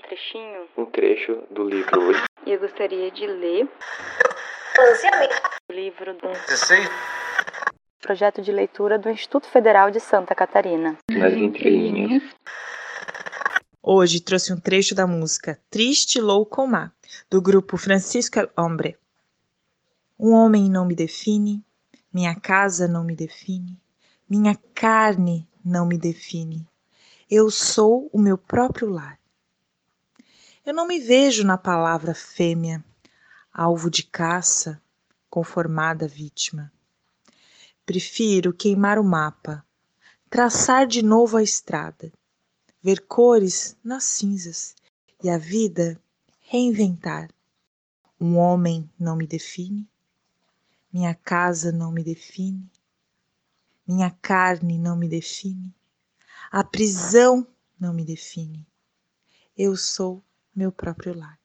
trechinho, um trecho do livro e eu gostaria de ler o livro do projeto de leitura do Instituto Federal de Santa Catarina. Nas entrelinhas. Hoje trouxe um trecho da música Triste Louco Má, do grupo Francisco El Hombre. Um homem não me define, minha casa não me define, minha carne não me define. Eu sou o meu próprio lar. Eu não me vejo na palavra fêmea, alvo de caça, conformada vítima. Prefiro queimar o mapa, traçar de novo a estrada, ver cores nas cinzas e a vida reinventar. Um homem não me define, minha casa não me define, minha carne não me define, a prisão não me define. Eu sou meu próprio lar.